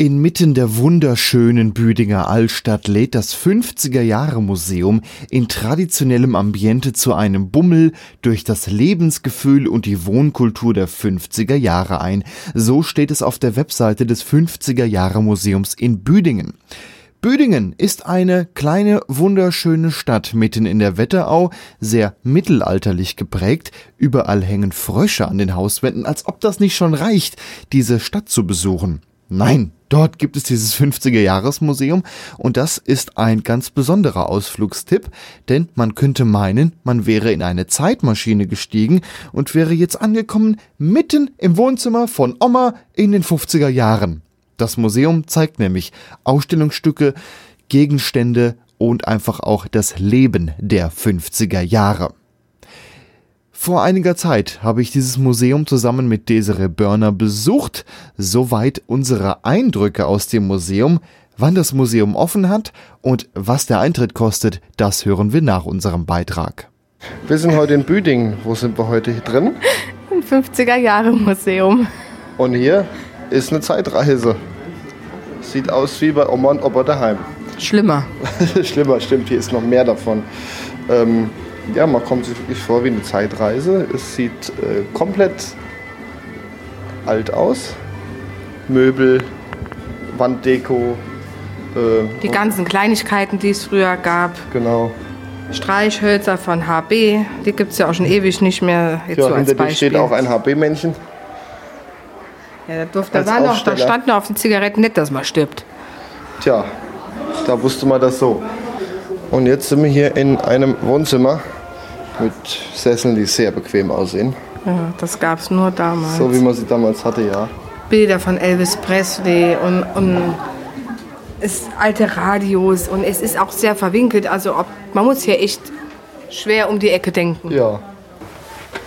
Inmitten der wunderschönen Büdinger Altstadt lädt das 50er-Jahre-Museum in traditionellem Ambiente zu einem Bummel durch das Lebensgefühl und die Wohnkultur der 50er Jahre ein. So steht es auf der Webseite des 50er-Jahre-Museums in Büdingen. Büdingen ist eine kleine, wunderschöne Stadt mitten in der Wetterau, sehr mittelalterlich geprägt. Überall hängen Frösche an den Hauswänden, als ob das nicht schon reicht, diese Stadt zu besuchen. Nein, dort gibt es dieses 50er-Jahres-Museum und das ist ein ganz besonderer Ausflugstipp, denn man könnte meinen, man wäre in eine Zeitmaschine gestiegen und wäre jetzt angekommen mitten im Wohnzimmer von Oma in den 50er Jahren. Das Museum zeigt nämlich Ausstellungsstücke, Gegenstände und einfach auch das Leben der 50er Jahre. Vor einiger Zeit habe ich dieses Museum zusammen mit Desiree Börner besucht. Soweit unsere Eindrücke aus dem Museum. Wann das Museum offen hat und was der Eintritt kostet, das hören wir nach unserem Beitrag. Wir sind heute in Büdingen. Wo sind wir heute drin? Im 50er-Jahre-Museum. Und hier ist eine Zeitreise. Sieht aus wie bei Oma und Opa daheim. Schlimmer. Schlimmer, stimmt. Hier ist noch mehr davon. Ähm, ja, man kommt sich wirklich vor wie eine Zeitreise. Es sieht äh, komplett alt aus. Möbel, Wanddeko. Äh, Die ganzen Kleinigkeiten, die es früher gab. Genau. Streichhölzer von HB, die gibt es ja auch schon ewig nicht mehr. Jetzt Ja, so hinter dir steht auch ein HB-Männchen. Ja, da, durfte, da, noch, da stand noch auf den Zigaretten nicht, dass man stirbt. Tja, da wusste man das so. Und jetzt sind wir hier in einem Wohnzimmer mit Sesseln, die sehr bequem aussehen. Ja, das gab es nur damals. So wie man sie damals hatte, ja. Bilder von Elvis Presley und, und es alte Radios und es ist auch sehr verwinkelt. Also ob, man muss hier echt schwer um die Ecke denken. Ja.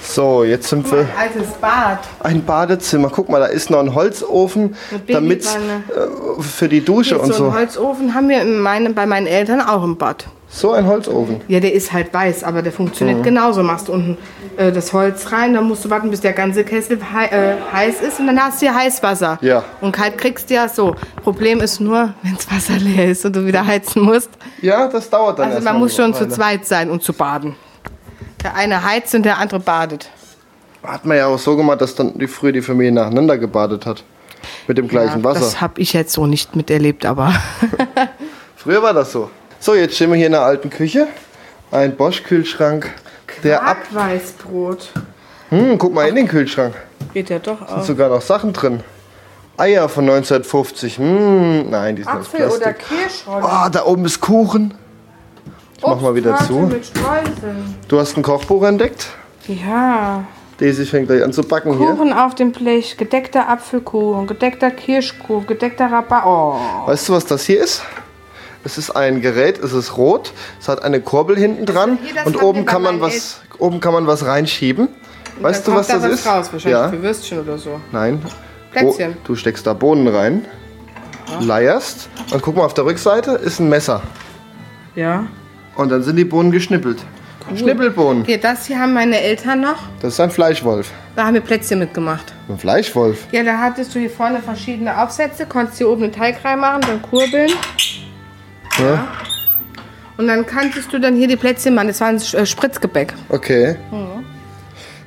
So, jetzt sind wir Altes Bad. ein Badezimmer. Guck mal, da ist noch ein Holzofen, damit äh, für die Dusche und so so. einen Holzofen haben wir in meine, bei meinen Eltern auch im Bad. So ein Holzofen. Ja, der ist halt weiß, aber der funktioniert Mhm. genauso. Machst du unten äh, das Holz rein, dann musst du warten, bis der ganze Kessel hei äh, heiß ist und dann hast du hier Heißwasser. Ja. Und kalt kriegst du ja so. Problem ist nur, wenn das Wasser leer ist und du wieder heizen musst. Ja, das dauert dann Also man muss schon zu zweit sein, um zu baden. Der eine heizt und der andere badet. Hat man ja auch so gemacht, dass dann die früher die Familie nacheinander gebadet hat. Mit dem gleichen Ja, Wasser. Das habe ich jetzt so nicht miterlebt, aber Früher war das so. So, jetzt stehen wir hier in der alten Küche. Ein Bosch-Kühlschrank, der ab. Weißbrot. Hm, guck mal in den Kühlschrank. Geht ja doch Sind auch. sogar noch Sachen drin. Eier von 1950. Hm, nein, die sind aus Apfel oder Plastik. Kirschrolle. Oh, da oben ist Kuchen. Ich mach mal wieder zu. Mit Streuseln. Du hast ein Kochbuch entdeckt. Ja. Daisy fängt gleich an zu backen hier. Kuchen auf dem Blech, gedeckter Apfelkuchen, gedeckter Kirschkuchen, gedeckter Rabatt. Oh. Weißt du, was das hier ist? Es ist ein Gerät, es ist rot, es hat eine Kurbel hinten dran und oben kann man was oben kann man was reinschieben. Weißt du, was kommt das da ist? Raus, wahrscheinlich ja. für Würstchen oder so. Nein. Plätzchen. Bo- du steckst da Bohnen rein, leierst und guck mal auf der Rückseite ist ein Messer Ja. und dann sind die Bohnen geschnippelt. Schnippelbohnen. Hier, das hier haben meine Eltern noch. Das ist ein Fleischwolf. Da haben wir Plätzchen mitgemacht. Ein Fleischwolf. Ja, da hattest du hier vorne verschiedene Aufsätze, konntest hier oben einen Teig reinmachen, dann kurbeln. Ja. Und dann kanntest du dann hier die Plätzchen machen. Das war ein äh, Spritzgebäck. Okay.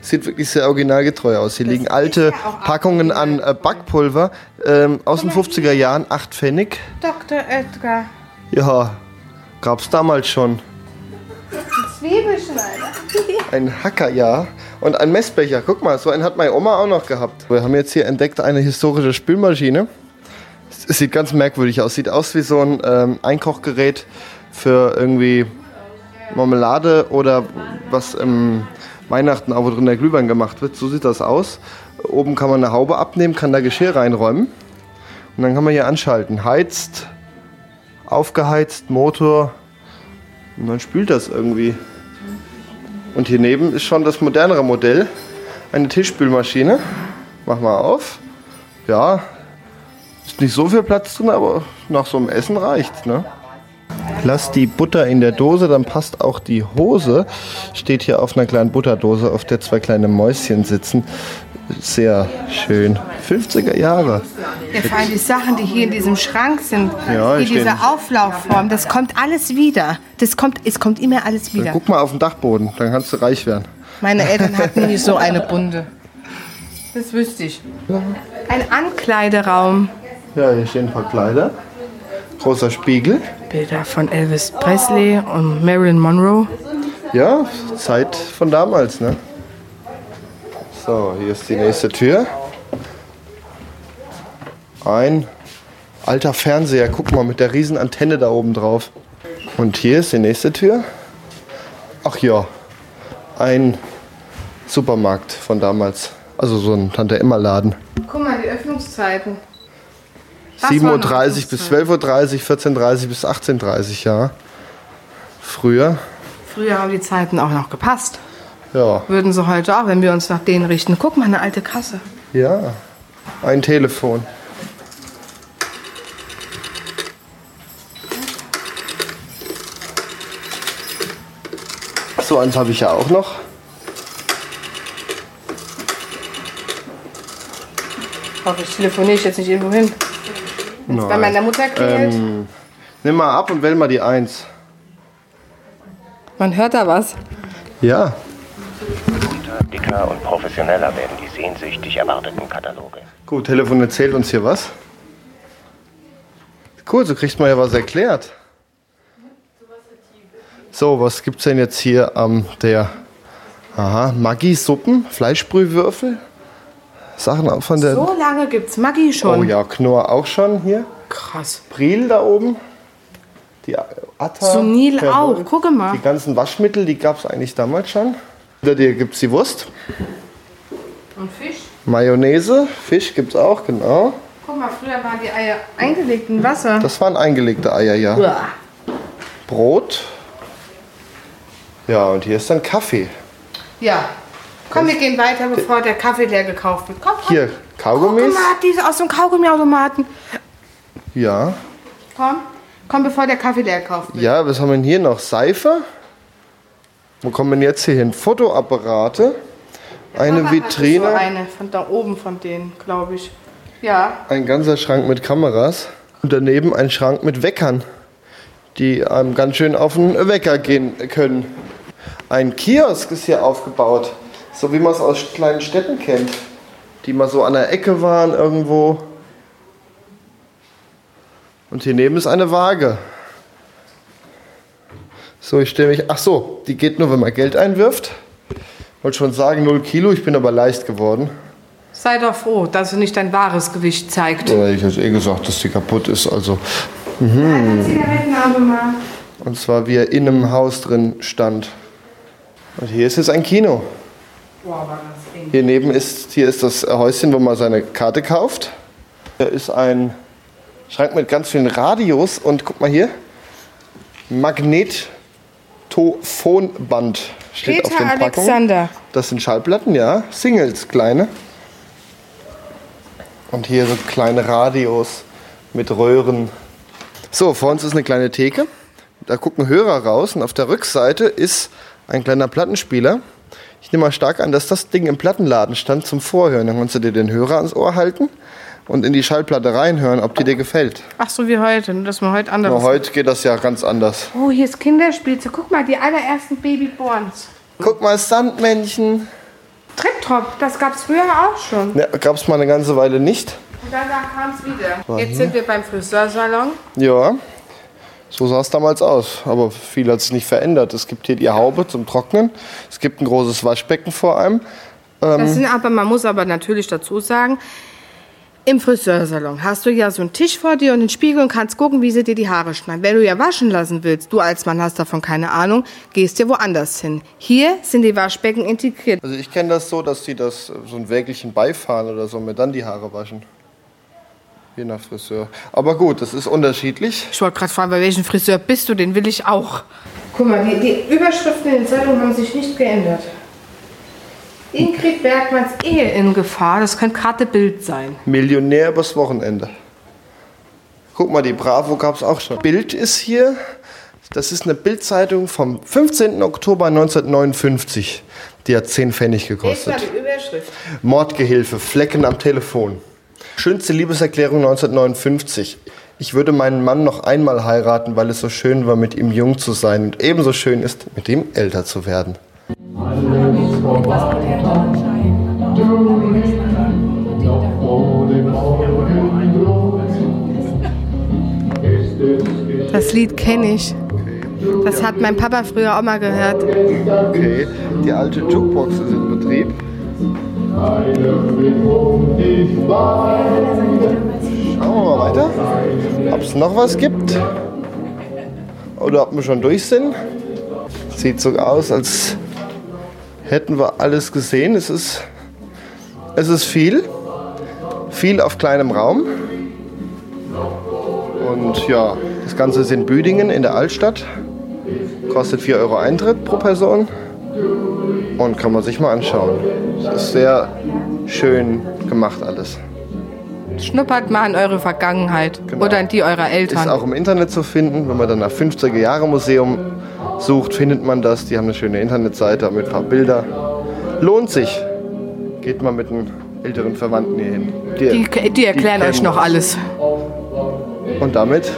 Sieht wirklich sehr originalgetreu aus. Hier liegen alte ja Packungen an äh, Backpulver ähm, aus den 50er Jahren, 8 Pfennig. Dr. Edgar. Ja, gab's damals schon. Zwiebelschneider. Ein Hacker, ja. Und ein Messbecher. Guck mal, so einen hat meine Oma auch noch gehabt. Wir haben jetzt hier entdeckt eine historische Spülmaschine. Es sieht ganz merkwürdig aus. Sieht aus wie so ein ähm, Einkochgerät für irgendwie Marmelade oder was im Weihnachten auch wo drin der Glühwein gemacht wird. So sieht das aus. Oben kann man eine Haube abnehmen, kann da Geschirr reinräumen. Und dann kann man hier anschalten. Heizt, aufgeheizt, Motor. Und dann spült das irgendwie. Und hier neben ist schon das modernere Modell. Eine Tischspülmaschine. Mach mal auf. Ja, ist nicht so viel Platz drin, aber nach so einem Essen reicht. Ne? Lass die Butter in der Dose, dann passt auch die Hose. Steht hier auf einer kleinen Butterdose, auf der zwei kleine Mäuschen sitzen. Sehr schön. 50er Jahre. Ja, vor allem die Sachen, die hier in diesem Schrank sind, Ja, hier diese Auflaufform, das kommt alles wieder. Das kommt, es kommt immer alles wieder. Guck mal auf den Dachboden, dann kannst du reich werden. Meine Eltern hatten nie so eine Bunde. Das wüsste ich. Ein Ankleideraum. Ja, hier stehen ein paar Kleider. Großer Spiegel. Bilder von Elvis Presley und Marilyn Monroe. Ja, Zeit von damals, ne? So, hier ist die nächste Tür. Ein alter Fernseher, guck mal, mit der riesen Antenne da oben drauf. Und hier ist die nächste Tür. Ach ja, ein Supermarkt von damals. Also so ein Tante-Emma-Laden. Guck mal, die Öffnungszeiten. Das 7.30 waren Uhr bis 12.30 Uhr, 14.30 Uhr bis 18.30 Uhr, ja. Früher, Früher haben die Zeiten auch noch gepasst. ja. Würden sie heute auch, wenn wir uns nach denen richten. Guck mal, eine alte Kasse. Ja, ein Telefon. So eins habe ich ja auch noch. Hoffe, ich telefoniere ich jetzt nicht irgendwo hin. Wenn's bei meiner Mutter klingelt. Ähm, nimm mal ab und wähl mal die Eins. Man hört da was. Ja, Bunter, dicker und professioneller werden die sehnsüchtig erwarteten Kataloge. gut, Telefon erzählt uns hier was. Cool, so kriegt man ja was erklärt. So, was gibt's denn jetzt hier am der Aha, Maggi-Suppen, Fleischbrühwürfel? Sachen von der. So lange gibt's Maggi schon. Oh ja, Knorr auch schon hier. Krass. Briel da oben. Die Atta. Sunil auch. Gucke mal. Die ganzen Waschmittel, die gab es eigentlich damals schon. Hinter dir gibt es die Wurst. Und Fisch? Mayonnaise, Fisch gibt es auch, genau. Guck mal, früher waren die Eier eingelegt in Wasser. Das waren eingelegte Eier, ja. Uah. Brot. Ja, und hier ist dann Kaffee. Ja. Komm, wir gehen weiter, bevor der Kaffee leer gekauft wird. Komm, komm. Hier, Kaugummis. Guck diese aus dem Kaugummiautomaten. Ja. Komm. Komm, bevor der Kaffee leer gekauft wird. Ja, was haben wir denn hier noch? Seife. Wo kommen wir denn jetzt hier hin? Fotoapparate. Eine hatte Vitrine. So eine von da oben von denen, glaube ich. Ja. Ein ganzer Schrank mit Kameras. Und daneben ein Schrank mit Weckern, die einem ganz schön auf den Wecker gehen können. Ein Kiosk ist hier aufgebaut, so wie man es aus kleinen Städten kennt, die mal so an der Ecke waren irgendwo. Und hier neben ist eine Waage. So, ich stelle mich. Ach so, die geht nur, wenn man Geld einwirft. Wollte schon sagen 0 Kilo, ich bin aber leicht geworden. Sei doch froh, dass sie nicht dein wahres Gewicht zeigt. Oder ich habe eh gesagt, dass die kaputt ist. Also mal. Und zwar wie er in einem Haus drin stand. Und hier ist jetzt ein Kino. Hier neben ist, hier ist das Häuschen, wo man seine Karte kauft. Hier ist ein Schrank mit ganz vielen Radios und guck mal hier. Magnetophonband steht auf Peter den Packungen. Alexander. Das sind Schallplatten, ja. Singles, kleine. Und hier so kleine Radios mit Röhren. So, vor uns ist eine kleine Theke. Da gucken Hörer raus und auf der Rückseite ist ein kleiner Plattenspieler. Ich nehme mal stark an, dass das Ding im Plattenladen stand zum Vorhören. Dann kannst du dir den Hörer ans Ohr halten und in die Schallplatte reinhören, ob die dir gefällt. Ach so wie heute, nur dass man heute Aber anderes. heute geht das ja ganz anders. Oh, hier ist Kinderspielzeug. Guck mal, die allerersten Babyborns. Guck mal, Sandmännchen. Trip-Top, das gab's früher auch schon. Ja, Gab es mal eine ganze Weile nicht. Und dann kam es wieder. Jetzt sind wir beim Friseursalon. Ja, so sah es damals aus. Aber viel hat sich nicht verändert. Es gibt hier die Haube zum Trocknen. Es gibt ein großes Waschbecken vor einem. Das sind aber, man muss aber natürlich dazu sagen, Im Friseursalon hast du ja so einen Tisch vor dir und einen Spiegel und kannst gucken, wie sie dir die Haare schneiden. Wenn du ja waschen lassen willst, du als Mann hast davon keine Ahnung, gehst dir woanders hin. Hier sind die Waschbecken integriert. Also ich kenne das so, dass sie das so ein Wägelchen beifahren oder so, mir dann die Haare waschen. Je nach Friseur. Aber gut, das ist unterschiedlich. Ich wollte gerade fragen, bei welchem Friseur bist du? Den will ich auch. Guck mal, die, die Überschriften in den Zeitungen haben sich nicht geändert. Ingrid Bergmanns Ehe in Gefahr, das könnte gerade Bild sein. Millionär übers Wochenende. Guck mal, die Bravo gab es auch schon. Bild ist hier. Das ist eine Bildzeitung vom 15. Oktober 1959. Die hat 10 Pfennig gekostet. Mal die Überschrift. Mordgehilfe, Flecken am Telefon. Schönste Liebeserklärung 1959. Ich würde meinen Mann noch einmal heiraten, weil es so schön war, mit ihm jung zu sein und ebenso schön ist, mit ihm älter zu werden. Das Lied kenne ich. Das hat mein Papa früher auch mal gehört. Okay, die alte Jukebox ist in Betrieb. Schauen wir mal weiter, ob es noch was gibt. Oder ob wir schon durch sind. Sieht so aus, als hätten wir alles gesehen. Es ist, es ist viel. Viel auf kleinem Raum. Und ja, das Ganze ist in Büdingen in der Altstadt. Kostet 4 Euro Eintritt pro Person. Und kann man sich mal anschauen. Es ist sehr schön gemacht alles. Schnuppert mal in eure Vergangenheit Genau. oder in die eurer Ist Eltern. auch im Internet zu finden. Wenn man dann nach 50er Jahre Museum sucht, findet man das. Die haben eine schöne Internetseite mit ein paar Bilder. Lohnt sich. Geht mal mit einem älteren Verwandten hier hin. Die, die erklären kennen euch noch alles. Und damit,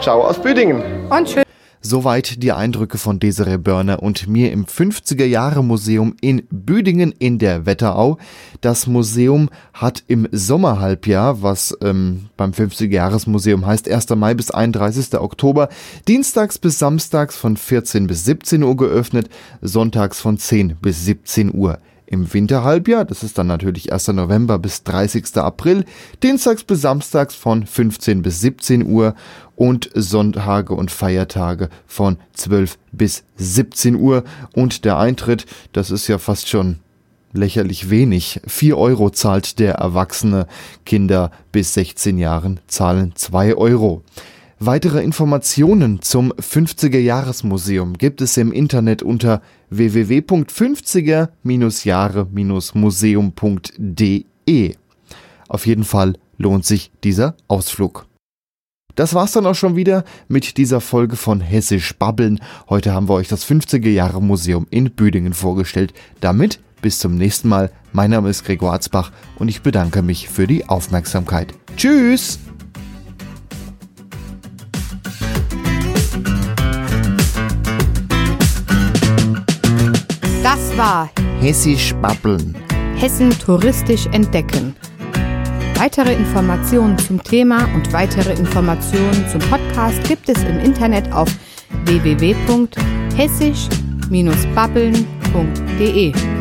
ciao aus Büdingen. Und schön. Soweit die Eindrücke von Desiree Börner und mir im 50er-Jahre-Museum in Büdingen in der Wetterau. Das Museum hat im Sommerhalbjahr, was ähm, beim 50er-Jahres-Museum heißt, 1. Mai bis 31. Oktober, dienstags bis samstags von 14 bis 17 Uhr geöffnet, sonntags von 10 bis 17 Uhr. Im Winterhalbjahr, das ist dann natürlich 1. November bis 30. April, dienstags bis samstags von 15 bis 17 Uhr und Sonntage und Feiertage von 12 bis 17 Uhr. Und der Eintritt, das ist ja fast schon lächerlich wenig. 4 Euro zahlt der Erwachsene, Kinder bis 16 Jahren zahlen 2 Euro. Weitere Informationen zum 50er Jahresmuseum gibt es im Internet unter www.50er-jahre-museum.de. Auf jeden Fall lohnt sich dieser Ausflug. Das war's dann auch schon wieder mit dieser Folge von Hessisch Babbeln. Heute haben wir euch das 50er Jahre Museum in Büdingen vorgestellt. Damit bis zum nächsten Mal. Mein Name ist Gregor Arzbach und ich bedanke mich für die Aufmerksamkeit. Tschüss! Das war Hessisch Babbeln. Hessen touristisch entdecken. Weitere Informationen zum Thema und weitere Informationen zum Podcast gibt es im Internet auf www.hessisch-babbeln.de.